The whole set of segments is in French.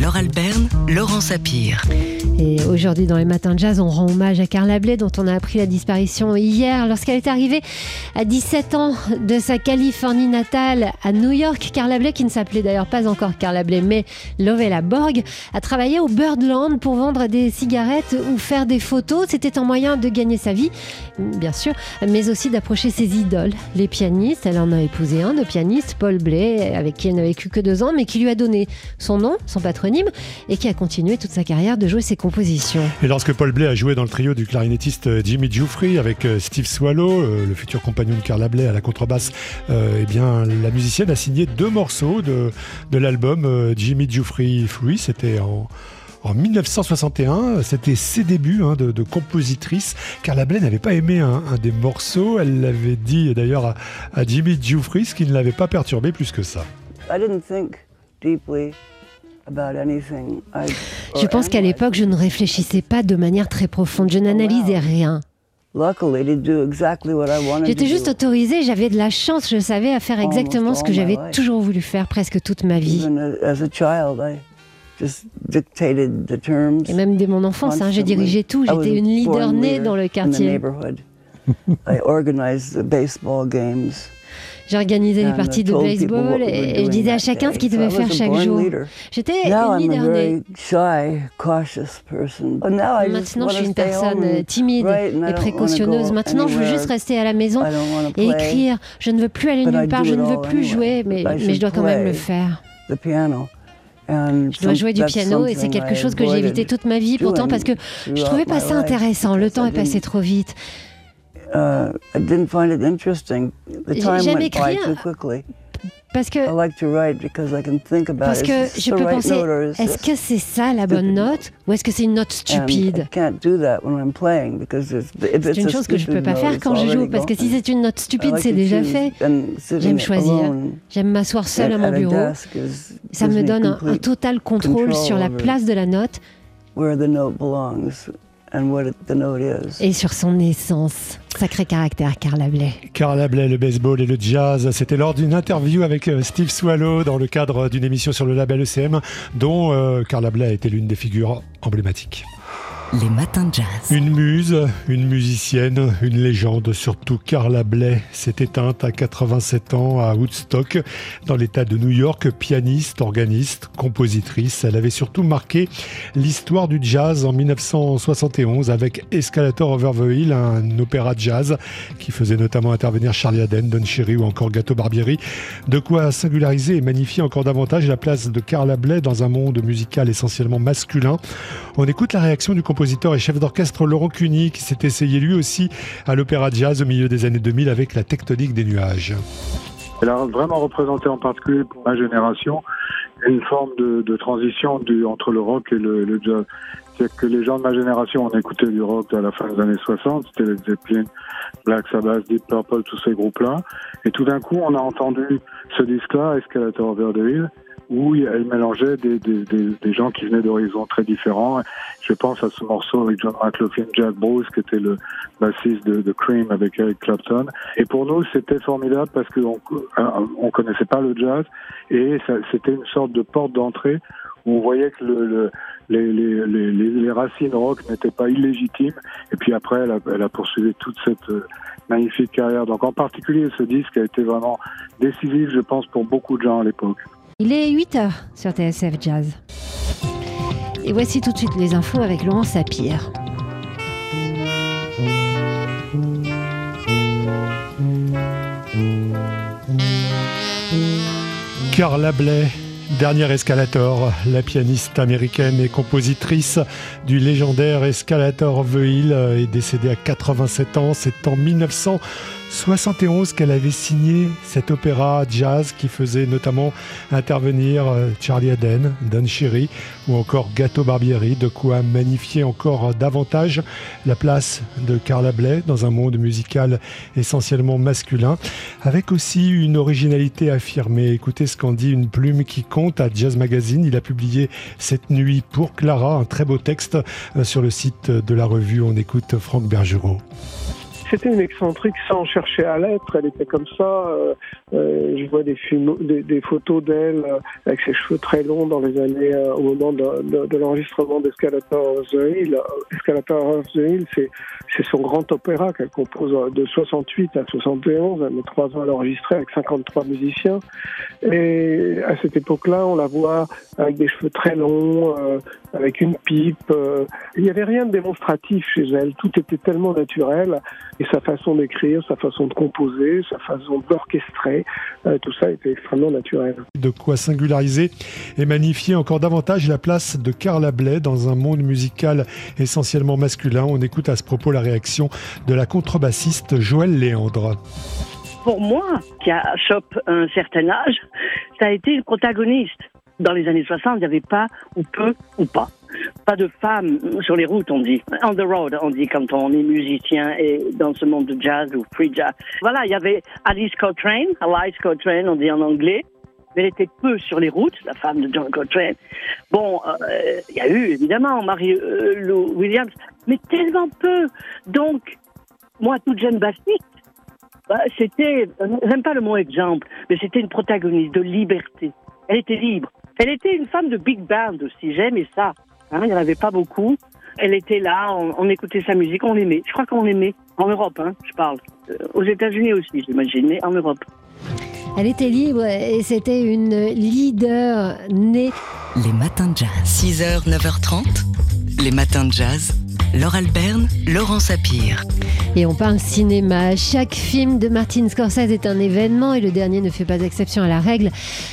Laure Alberne, Laurent Sapir. Et aujourd'hui, dans les matins de jazz, on rend hommage à Carla Bley, dont on a appris la disparition hier lorsqu'elle est arrivée à 17 ans de sa Californie natale à New York. Carla Bley, qui ne s'appelait d'ailleurs pas encore Carla Bley, mais Lovella Borg, a travaillé au Birdland pour vendre des cigarettes ou faire des photos. C'était un moyen de gagner sa vie, bien sûr, mais aussi d'approcher ses idoles, les pianistes. Elle en a épousé un de pianiste, Paul Bley, avec qui elle n'a vécu que deux ans, mais qui lui a donné son nom, son patronyme et qui a continué toute sa carrière de jouer ses compositions. Et lorsque Paul Bley a joué dans le trio du clarinettiste euh, Jimmy Giuffry avec euh, Steve Swallow, euh, le futur compagnon de Carla Bley à la contrebasse, eh bien, la musicienne a signé deux morceaux de, de l'album Jimmy Giuffry Free. C'était en, en 1961. C'était ses débuts hein, de, compositrice. Carla Bley n'avait pas aimé un, des morceaux. Elle l'avait dit d'ailleurs à, à, Jimmy Giuffry, ce qui ne l'avait pas perturbé plus que ça. I didn't think deeply je pense qu'à l'époque, je ne réfléchissais pas de manière très profonde. Je n'analysais rien. J'étais juste autorisée, j'avais de la chance, je savais à faire exactement ce que j'avais toujours voulu faire presque toute ma vie. Et même dès mon enfance, hein, j'ai dirigé tout, j'étais une leader née dans le quartier. J'organisais les parties de baseball et, je disais à chacun ce qu'il devait faire chaque jour. J'étais une leader Maintenant, je suis une personne euh, timide et précautionneuse. Maintenant, je veux juste rester à la maison et écrire. Je ne veux plus aller nulle part, je ne veux plus jouer, mais, mais je dois quand même le faire. Je dois jouer du piano et c'est quelque chose que j'ai évité toute ma vie pourtant parce que je trouvais pas ça intéressant. Le temps est passé trop vite. Uh, I didn't find it interesting. The time went by too quickly. Parce que, parce que je peux penser, est-ce que c'est ça la bonne note ou est-ce que c'est une note stupide? C'est une chose que je ne peux pas faire quand je joue parce que si c'est une note stupide, c'est déjà fait. J'aime choisir, j'aime m'asseoir seul à mon bureau. Ça me donne un, un total contrôle sur la place de la note et sur son essence. Sacré caractère, Carla Bley. Carla Bley, le baseball et le jazz. C'était lors d'une interview avec euh, Steve Swallow dans le cadre d'une émission sur le label ECM, dont euh, Carla Bley a été l'une des figures emblématiques. Les matins de jazz. Une muse, une musicienne, une légende, surtout Carla Bley s'est éteinte à 87 ans à Woodstock, dans l'état de New York, pianiste, organiste, compositrice. Elle avait surtout marqué l'histoire du jazz en 1971 avec Escalator Over the Hill, un opéra jazz qui faisait notamment intervenir Charlie Aden, Don Cherry ou encore Gato Barbieri. De quoi singulariser et magnifier encore davantage la place de Carla Bley dans un monde musical essentiellement masculin. On écoute la réaction du compositeur compositeur et chef d'orchestre Laurent Cuny qui s'est essayé lui aussi à l'opéra jazz au milieu des années 2000 avec la tectonique des nuages. Elle a vraiment représenté en particulier pour ma génération une forme de, transition entre le rock et le, jazz. C'est que les gens de ma génération ont écouté du rock à la fin des années 60, c'était les Zeppelin, Black Sabbath, Deep Purple, tous ces groupes-là. Et tout d'un coup, on a entendu ce disque-là, Escalator Over the où elle mélangeait des, des, des, gens qui venaient d'horizons très différents. Je pense à ce morceau avec John McLaughlin, Jack Bruce, qui était le bassiste de, de, Cream avec Eric Clapton. Et pour nous, c'était formidable parce qu'on on connaissait pas le jazz et c'était une sorte de porte d'entrée où on voyait que le, le les, les, les, racines rock n'étaient pas illégitimes. Et puis après, elle a, elle a poursuivi toute cette euh, magnifique carrière. Donc en particulier, ce disque a été vraiment décisif, je pense, pour beaucoup de gens à l'époque. Il est 8h sur TSF Jazz. Et voici tout de suite les infos avec Laurent Sapir. Carla Bley Dernier escalator, la pianiste américaine et compositrice du légendaire Escalator The est décédée à 87 ans. C'est en 1971 qu'elle avait signé cet opéra jazz qui faisait notamment intervenir euh, Charlie Aden, Don Cherry ou encore Gato Barbieri, de quoi magnifier encore davantage la place de Carla Bley dans un monde musical essentiellement masculin, avec aussi une originalité affirmée. Écoutez ce qu'en dit une plume qui compte à Jazz Magazine. Il a publié cette nuit pour Clara un très beau texte euh, sur le site de la revue. On écoute Franck Bergerot. C'était une excentrique sans chercher à l'être. Elle était comme ça. Euh, euh, je vois des, photos d'elle euh, avec ses cheveux très longs dans les années au moment de, de, l'enregistrement d'Escalator of the Hill. Escalator of the Hill, c'est c'est son grand opéra qu'elle compose de 68 à 71. Elle met trois ans à l'enregistrer avec 53 musiciens. Et à cette époque-là, on la voit avec des cheveux très longs, avec une pipe. Il n'y avait rien de démonstratif chez elle. Tout était tellement naturel. Et sa façon d'écrire, sa façon de composer, sa façon d'orchestrer, euh, tout ça était extrêmement naturel. De quoi singulariser et magnifier encore davantage la place de Carla Bley dans un monde musical essentiellement masculin. On écoute à ce propos la réaction de la contrebassiste Joëlle Léandre pour moi, qui a chope un certain âge, ça a été une protagoniste. Dans les années 60, il n'y avait pas, ou peu, ou pas, pas de femmes sur les routes, on dit. On the road, on dit quand on est musicien et dans ce monde de jazz ou free jazz. Voilà, il y avait Alice Coltrane, Alice Coltrane, on dit en anglais. Mais elle était peu sur les routes, la femme de John Coltrane. Bon, euh, il y a eu évidemment Marie euh, Lou Williams, mais tellement peu. Donc, moi, toute jeune bassiste, bah, c'était, j'aime pas le mot exemple, mais c'était une protagoniste de liberté. Elle était libre. Elle était une femme de big band aussi, j'aimais ça. Hein, il n'y en avait pas beaucoup. Elle était là, on, écoutait sa musique, on l'aimait. Je crois qu'on l'aimait. En Europe, hein, je parle. Euh, aux États-Unis aussi, j'imagine, mais en Europe. Elle était libre et c'était une leader née. Les matins de jazz. 6h, 9h30. Les matins de jazz. Laure Alberne, Laurent Sapir. Et on parle cinéma. Chaque film de Martin Scorsese est un événement et le dernier ne fait pas exception à la règle.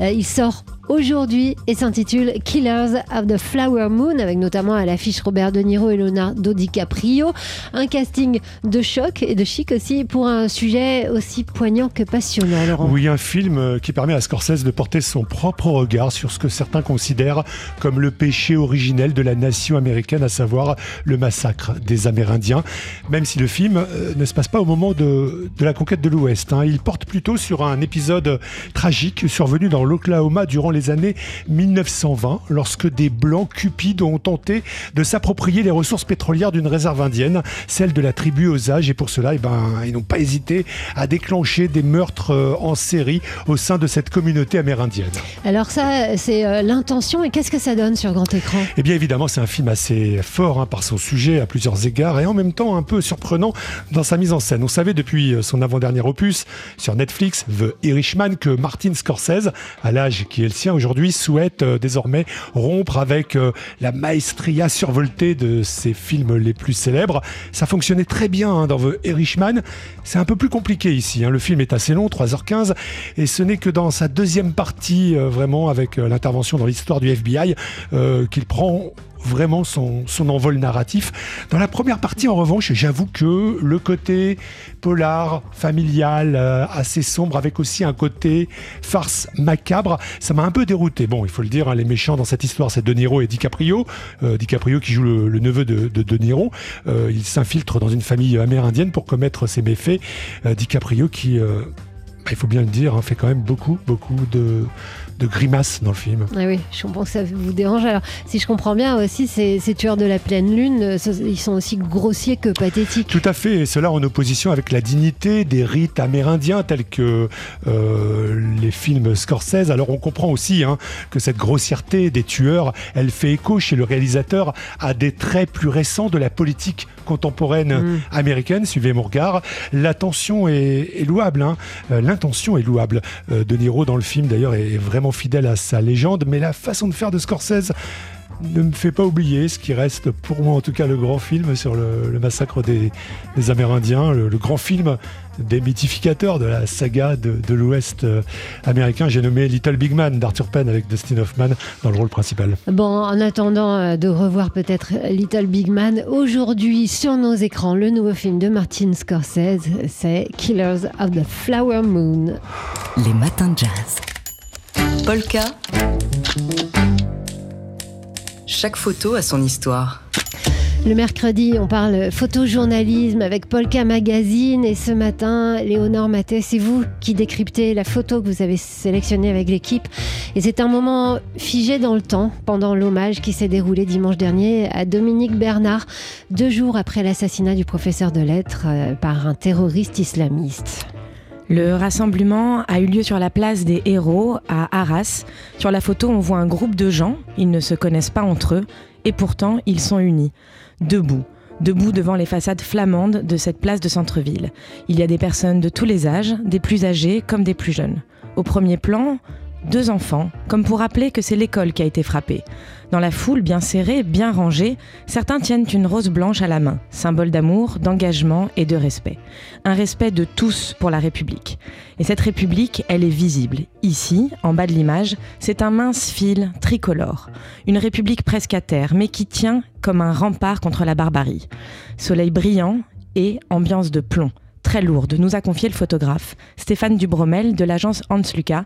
Euh, il sort aujourd'hui et s'intitule Killers of the Flower Moon avec notamment à l'affiche Robert De Niro et Leonardo DiCaprio. Un casting de choc et de chic aussi pour un sujet aussi poignant que passionnant, Laurent. Oui, un film euh, qui permet à Scorsese de porter son propre regard sur ce que certains considèrent comme le péché originel de la nation américaine, à savoir le massacre des Amérindiens. Même si le film euh, ne se passe pas au moment de, la conquête de l'Ouest, hein. il porte plutôt sur un épisode tragique survenu dans l'Oklahoma durant les années 1920, lorsque des Blancs cupides ont tenté de s'approprier les ressources pétrolières d'une réserve indienne, celle de la tribu Osage, et pour cela, eh ben, ils n'ont pas hésité à déclencher des meurtres euh, en série au sein de cette communauté amérindienne. Alors ça, c'est euh, l'intention, et qu'est-ce que ça donne sur grand écran? Eh bien évidemment, c'est un film assez fort hein, par son sujet à plusieurs égards, et en même temps un peu surprenant dans sa mise en scène. On savait depuis euh, son avant-dernier opus sur Netflix, The Irishman, que Martin Scorsese, à l'âge qui est le aujourd'hui souhaite euh, désormais rompre avec euh, la maestria survoltée de ses films les plus célèbres. Ça fonctionnait très bien hein, dans The Irishman. C'est un peu plus compliqué ici. Hein. Le film est assez long, 3h15, et ce n'est que dans sa deuxième partie, euh, vraiment avec l'intervention dans l'histoire du FBI, qu'il prend vraiment son, son envol narratif. Dans la première partie, en revanche, j'avoue que le côté polar, familial, euh, assez sombre, avec aussi un côté farce macabre, ça m'a un peu dérouté. Bon, il faut le dire, hein, les méchants dans cette histoire, c'est De Niro et DiCaprio. Euh, DiCaprio qui joue le, neveu de De, Niro. Euh, il s'infiltre dans une famille amérindienne pour commettre ses méfaits. DiCaprio qui bah, il faut bien le dire, hein, fait quand même beaucoup, beaucoup de, de grimaces dans le film. Ah oui, je comprends que ça vous dérange. Alors, si je comprends bien aussi, ces, ces tueurs de la pleine lune, euh, ils sont aussi grossiers que pathétiques. Tout à fait, et cela en opposition avec la dignité des rites amérindiens tels que euh, les films Scorsese. Alors, on comprend aussi hein, que cette grossièreté des tueurs, elle fait écho chez le réalisateur à des traits plus récents de la politique contemporaine mm. américaine. Suivez mon regard. L'attention est, louable. Hein. Euh, l'intention est louable. De Niro dans le film d'ailleurs est vraiment fidèle à sa légende, mais la façon de faire de Scorsese ne me fait pas oublier ce qui reste pour moi en tout cas le grand film sur le, massacre des, Amérindiens, le, grand film des mythificateurs de la saga de, l'Ouest euh, américain. J'ai nommé Little Big Man d'Arthur Penn avec Dustin Hoffman dans le rôle principal. Bon, en attendant euh, de revoir peut-être Little Big Man, aujourd'hui sur nos écrans, le nouveau film de Martin Scorsese, c'est Killers of the Flower Moon. Les matins de jazz. Polka. Chaque photo a son histoire. Le mercredi, on parle photojournalisme avec Polka Magazine et ce matin, Léonore Maté, c'est vous qui décryptez la photo que vous avez sélectionnée avec l'équipe. Et c'est un moment figé dans le temps pendant l'hommage qui s'est déroulé dimanche dernier à Dominique Bernard, deux jours après l'assassinat du professeur de lettres euh, par un terroriste islamiste. Le rassemblement a eu lieu sur la place des héros à Arras. Sur la photo, on voit un groupe de gens, ils ne se connaissent pas entre eux, et pourtant ils sont unis debout, debout devant les façades flamandes de cette place de centre-ville. Il y a des personnes de tous les âges, des plus âgés comme des plus jeunes. Au premier plan, deux enfants, comme pour rappeler que c'est l'école qui a été frappée. Dans la foule bien serrée, bien rangée, certains tiennent une rose blanche à la main, symbole d'amour, d'engagement et de respect. Un respect de tous pour la République. Et cette République, elle est visible. Ici, en bas de l'image, c'est un mince fil tricolore. Une République presque à terre, mais qui tient comme un rempart contre la barbarie. Soleil brillant et ambiance de plomb très lourde, nous a confié le photographe Stéphane Dubromel de l'agence Hans Lucas,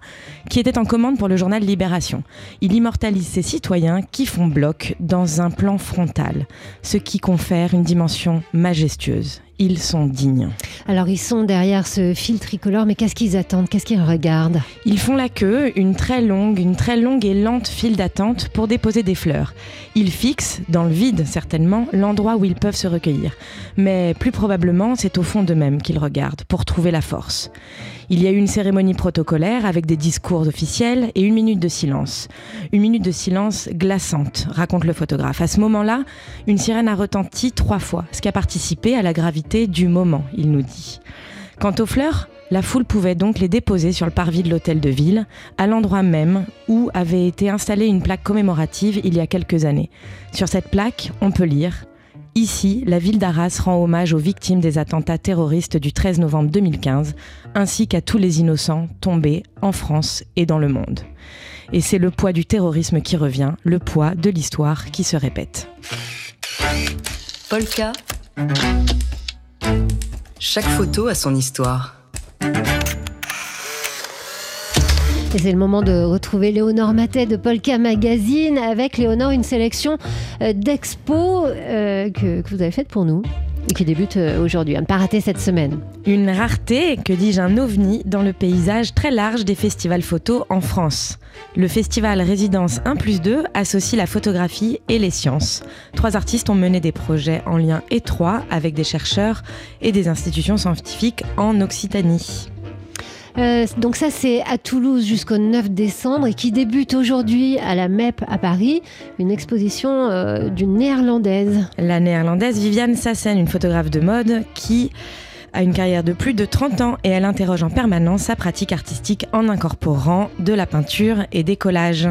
qui était en commande pour le journal Libération. Il immortalise ses citoyens qui font bloc dans un plan frontal, ce qui confère une dimension majestueuse ils sont dignes. Alors ils sont derrière ce fil tricolore, mais qu'est-ce qu'ils attendent? Qu'est-ce qu'ils regardent? Ils font la queue, une très longue, une très longue et lente file d'attente pour déposer des fleurs. Ils fixent, dans le vide certainement, l'endroit où ils peuvent se recueillir. Mais plus probablement, c'est au fond d'eux-mêmes qu'ils regardent, pour trouver la force. Il y a eu une cérémonie protocolaire avec des discours officiels et une minute de silence. Une minute de silence glaçante, raconte le photographe. À ce moment-là, une sirène a retenti trois fois, ce qui a participé à la gravité du moment, il nous dit. Quant aux fleurs, la foule pouvait donc les déposer sur le parvis de l'hôtel de ville, à l'endroit même où avait été installée une plaque commémorative il y a quelques années. Sur cette plaque, on peut lire Ici, la ville d'Arras rend hommage aux victimes des attentats terroristes du 13 novembre 2015, ainsi qu'à tous les innocents tombés en France et dans le monde. Et c'est le poids du terrorisme qui revient, le poids de l'histoire qui se répète. Polka. Chaque photo a son histoire. Et c'est le moment de retrouver Léonore Matet de Polka Magazine avec Léonore une sélection euh, d'expos euh, que, vous avez faite pour nous et qui débute euh, aujourd'hui. À ne pas rater cette semaine. Une rareté, que dis-je, un ovni dans le paysage très large des festivals photos en France. Le festival Résidence 1 plus 2 associe la photographie et les sciences. Trois artistes ont mené des projets en lien étroit avec des chercheurs et des institutions scientifiques en Occitanie. Euh, donc ça, c'est à Toulouse jusqu'au 9 décembre et qui débute aujourd'hui à la MEP à Paris, une exposition euh, d'une néerlandaise. La néerlandaise Viviane Sassen, une photographe de mode qui a une carrière de plus de 30 ans et elle interroge en permanence sa pratique artistique en incorporant de la peinture et des collages.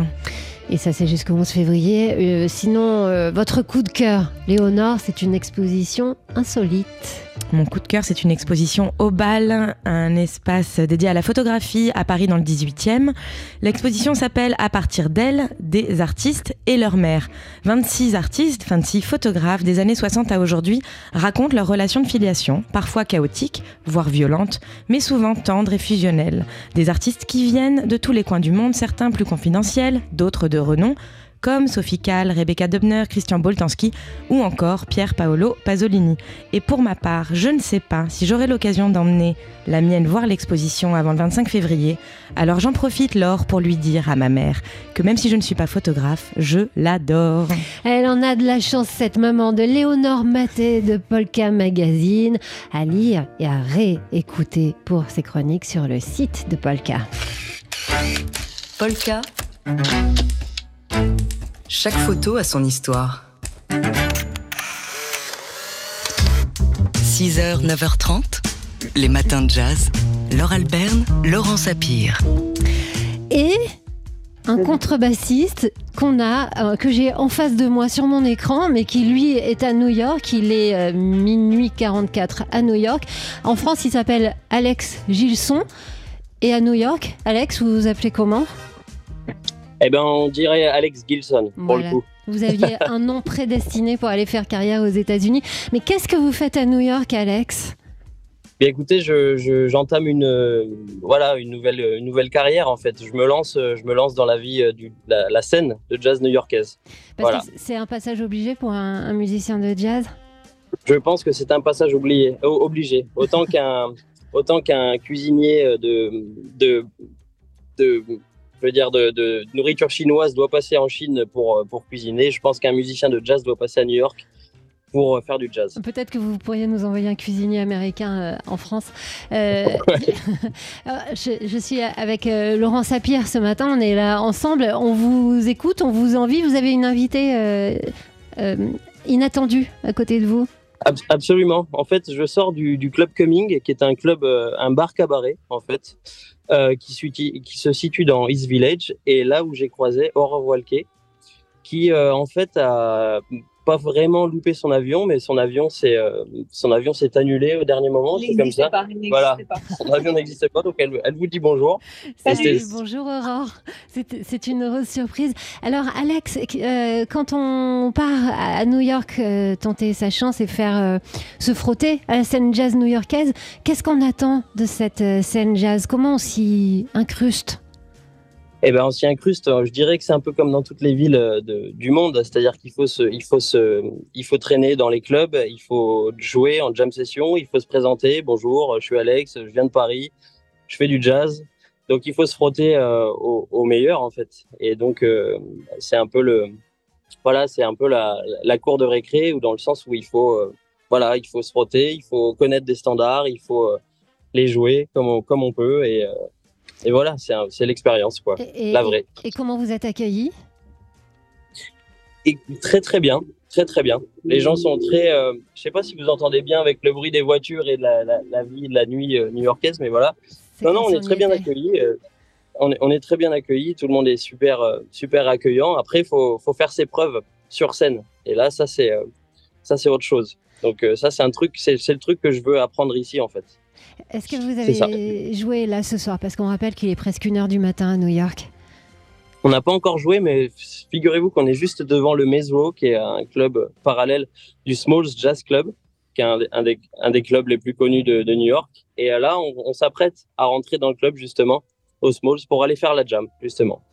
Et ça, c'est jusqu'au 11 février. Euh, sinon, votre coup de cœur, Léonore, c'est une exposition insolite. Mon coup de cœur, c'est une exposition au bal, un espace dédié à la photographie à Paris dans le 18e. L'exposition s'appelle À partir d'elle, des artistes et leur mère. 26 artistes, 26 photographes des années 60 à aujourd'hui racontent leur relation de filiation, parfois chaotique, voire violente, mais souvent tendre et fusionnelle. Des artistes qui viennent de tous les coins du monde, certains plus confidentiels, d'autres de renom comme Sophie Kahl, Rebecca Dubner, Christian Boltanski ou encore Pierre Paolo Pasolini. Et pour ma part, je ne sais pas si j'aurai l'occasion d'emmener la mienne voir l'exposition avant le 25 février, alors j'en profite Laure pour lui dire à ma mère que même si je ne suis pas photographe, je l'adore. Elle en a de la chance, cette maman de Léonore Maté de Polka Magazine, à lire et à réécouter pour ses chroniques sur le site de Polka. Polka. Chaque photo a son histoire. 6h, 9h30, les matins de jazz. Laure Alberne, Laurent Sapir. Et un contrebassiste qu'on a, euh, que j'ai en face de moi sur mon écran, mais qui lui est à New York. Il est euh, minuit 44 à New York. En France, il s'appelle Alex Gilson. Et à New York, Alex, vous vous appelez comment? Eh ben, on dirait Alex Gilson, pour le coup. Vous aviez un nom prédestiné pour aller faire carrière aux États-Unis. Mais qu'est-ce que vous faites à New York, Alex? Bien écoutez, j'entame une voilà une nouvelle une nouvelle carrière en fait. Je me lance je me lance dans la vie du la, scène de jazz new-yorkaise. Voilà. C'est un passage obligé pour un, musicien de jazz? Je pense que c'est un passage oublié, obligé. Autant qu'un autant qu'un cuisinier de de de je veux dire, de, nourriture chinoise doit passer en Chine pour, pour cuisiner. Je pense qu'un musicien de jazz doit passer à New York pour faire du jazz. Peut-être que vous pourriez nous envoyer un cuisinier américain euh, en France. Euh, je, suis avec euh, Laurent Sapir ce matin, on est là ensemble, on vous écoute, on vous envie, vous avez une invitée inattendue à côté de vous? Absolument. En fait, je sors du, du Club Coming, qui est un club, un bar cabaret, en fait, qui, qui, se situe dans East Village. Et là où j'ai croisé Aurore Walke, qui, en fait, a pas vraiment loupé son avion, mais son avion s'est euh, son avion s'est annulé au dernier moment, c'est comme ça. Pas, voilà, son avion n'existait pas, donc elle, elle, vous dit bonjour. Salut, bonjour Aurore. C'est une heureuse surprise. Alors Alex, euh, quand on part à New York euh, tenter sa chance et faire se frotter à la scène jazz new-yorkaise, qu'est-ce qu'on attend de cette scène jazz? Comment on s'y incruste? Eh ben, on s'y incruste. Je dirais que c'est un peu comme dans toutes les villes euh, du monde, c'est-à-dire qu'il faut se, il faut se, il faut traîner dans les clubs, il faut jouer en jam session, il faut se présenter. Bonjour, je suis Alex, je viens de Paris, je fais du jazz. Donc il faut se frotter euh, au, meilleur en fait. Et donc euh, c'est un peu le, voilà, c'est un peu la, la, cour de récré ou dans le sens où il faut, voilà, il faut se frotter, il faut connaître des standards, il faut les jouer comme on, comme on peut et et voilà, c'est l'expérience, quoi, la vraie. Et, comment vous êtes accueillis? Et Très très bien, très très bien. Les gens sont très, euh, je sais pas si vous entendez bien avec le bruit des voitures et de la, la, vie de la nuit euh, new-yorkaise, mais voilà. Non, non, on est très bien accueillis. Euh, on, est, on, est, très bien accueillis. Tout le monde est super, super accueillant. Après, il faut, faut, faire ses preuves sur scène. Et là, ça c'est, ça c'est autre chose. Donc ça, c'est un truc, c'est le truc que je veux apprendre ici en fait. Est-ce que vous avez joué là ce soir? Parce qu'on rappelle qu'il est presque une heure du matin à New York. On n'a pas encore joué, mais figurez-vous qu'on est juste devant le Maze qui est un club parallèle du Smalls Jazz Club, qui est un, des, clubs les plus connus de, New York. Et là, on s'apprête à rentrer dans le club justement, au Smalls, pour aller faire la jam, justement.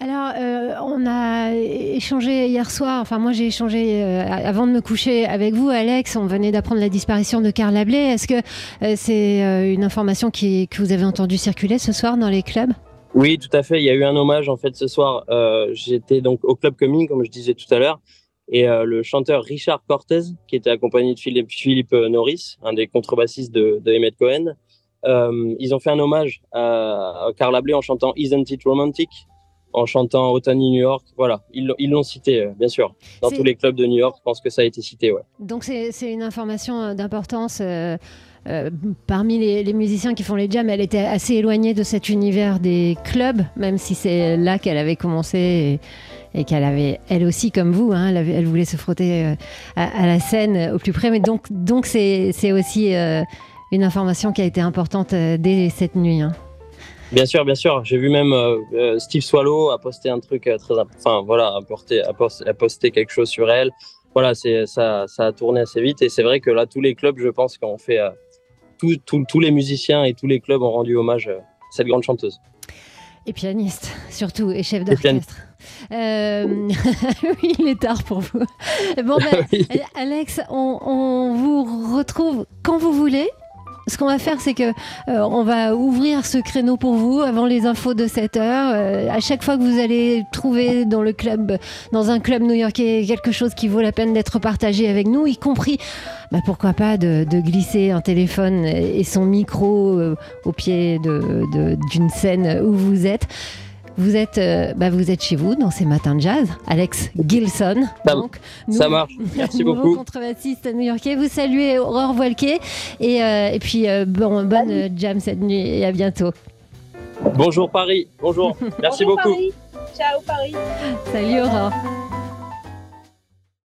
Alors, euh, on a échangé hier soir, enfin moi j'ai échangé euh, avant de me coucher avec vous, Alex, on venait d'apprendre la disparition de Karl Lablé. Est-ce que euh, c'est une information qui, que vous avez entendu circuler ce soir dans les clubs? Oui, tout à fait. Il y a eu un hommage en fait ce soir. J'étais donc au Club Coming, comme je disais tout à l'heure, et le chanteur Richard Cortez, qui était accompagné de Philippe, Norris, un des contrebassistes de, de Emmett Cohen, ils ont fait un hommage à Karl Lablé en chantant Isn't It Romantic? En chantant Otani New York. Voilà, ils l'ont cité, euh, bien sûr. Dans tous les clubs de New York, je pense que ça a été cité. Ouais. Donc c'est une information euh, d'importance. Euh, parmi les, musiciens qui font les jams, elle était assez éloignée de cet univers des clubs, même si c'est là qu'elle avait commencé et, qu'elle avait, elle aussi, comme vous, hein, elle, voulait se frotter à, la scène au plus près. Mais donc, donc c'est, aussi une information qui a été importante dès cette nuit. Hein. Bien sûr, bien sûr. J'ai vu même euh, euh, Steve Swallow a posté un truc euh, très, enfin voilà, a, posté, a, posté, quelque chose sur elle. Voilà, c'est ça, ça a tourné assez vite et c'est vrai que là, tous les clubs, je pense qu'on fait, tous les musiciens et tous les clubs ont rendu hommage à cette grande chanteuse. Et pianiste, surtout, et chef d'orchestre. oui, il est tard pour vous. Bon, ben, Alex, on, on vous retrouve quand vous voulez ce qu'on va faire, c'est que euh, on va ouvrir ce créneau pour vous avant les infos de 7 heures. Euh, à chaque fois que vous allez trouver dans le club, dans un club new-yorkais, quelque chose qui vaut la peine d'être partagé avec nous, y compris, bah, pourquoi pas, de, glisser un téléphone et son micro euh, au pied d'une scène où vous êtes. Vous êtes, euh, bah vous êtes chez vous dans ces matins de jazz, Alex Gilson. Ça, donc, ça marche. Merci beaucoup. contrebassiste new-yorkais. Vous saluez Aurore Voilquet et, euh, et puis euh, bon, bonne jam cette nuit et à bientôt. Bonjour Paris. Bonjour. Merci Bonjour beaucoup. Paris. Ciao Paris. Salut Aurore.